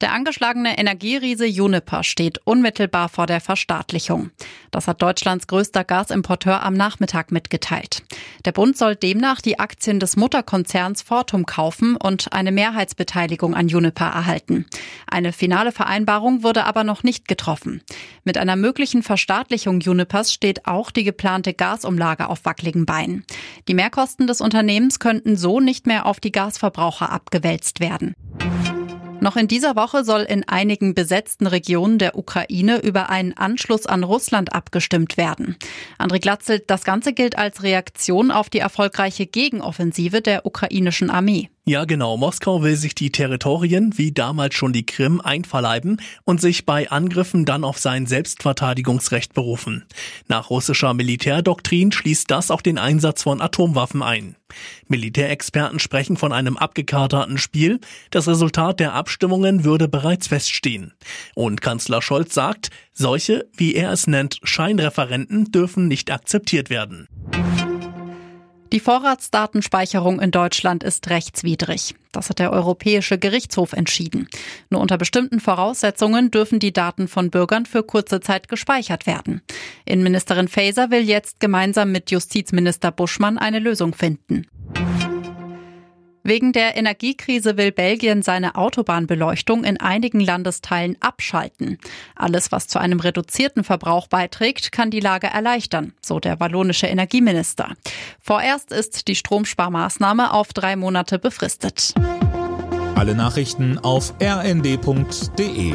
Der angeschlagene Energieriese Juniper steht unmittelbar vor der Verstaatlichung. Das hat Deutschlands größter Gasimporteur am Nachmittag mitgeteilt. Der Bund soll demnach die Aktien des Mutterkonzerns Fortum kaufen und eine Mehrheitsbeteiligung an Juniper erhalten. Eine finale Vereinbarung wurde aber noch nicht getroffen. Mit einer möglichen Verstaatlichung Junipers steht auch die geplante Gasumlage auf wackeligen Beinen. Die Mehrkosten des Unternehmens könnten so nicht mehr auf die Gasverbraucher abgewälzt werden. Noch in dieser Woche soll in einigen besetzten Regionen der Ukraine über einen Anschluss an Russland abgestimmt werden. André Glatzel, das Ganze gilt als Reaktion auf die erfolgreiche Gegenoffensive der ukrainischen Armee. Ja, genau. Moskau will sich die Territorien, wie damals schon die Krim, einverleiben und sich bei Angriffen dann auf sein Selbstverteidigungsrecht berufen. Nach russischer Militärdoktrin schließt das auch den Einsatz von Atomwaffen ein. Militärexperten sprechen von einem abgekaterten Spiel. Das Resultat der Abstimmungen würde bereits feststehen. Und Kanzler Scholz sagt, solche, wie er es nennt, Scheinreferenten dürfen nicht akzeptiert werden. Die Vorratsdatenspeicherung in Deutschland ist rechtswidrig. Das hat der Europäische Gerichtshof entschieden. Nur unter bestimmten Voraussetzungen dürfen die Daten von Bürgern für kurze Zeit gespeichert werden. Innenministerin Faeser will jetzt gemeinsam mit Justizminister Buschmann eine Lösung finden. Wegen der Energiekrise will Belgien seine Autobahnbeleuchtung in einigen Landesteilen abschalten. Alles, was zu einem reduzierten Verbrauch beiträgt, kann die Lage erleichtern, so der wallonische Energieminister. Vorerst ist die Stromsparmaßnahme auf drei Monate befristet. Alle Nachrichten auf rnd.de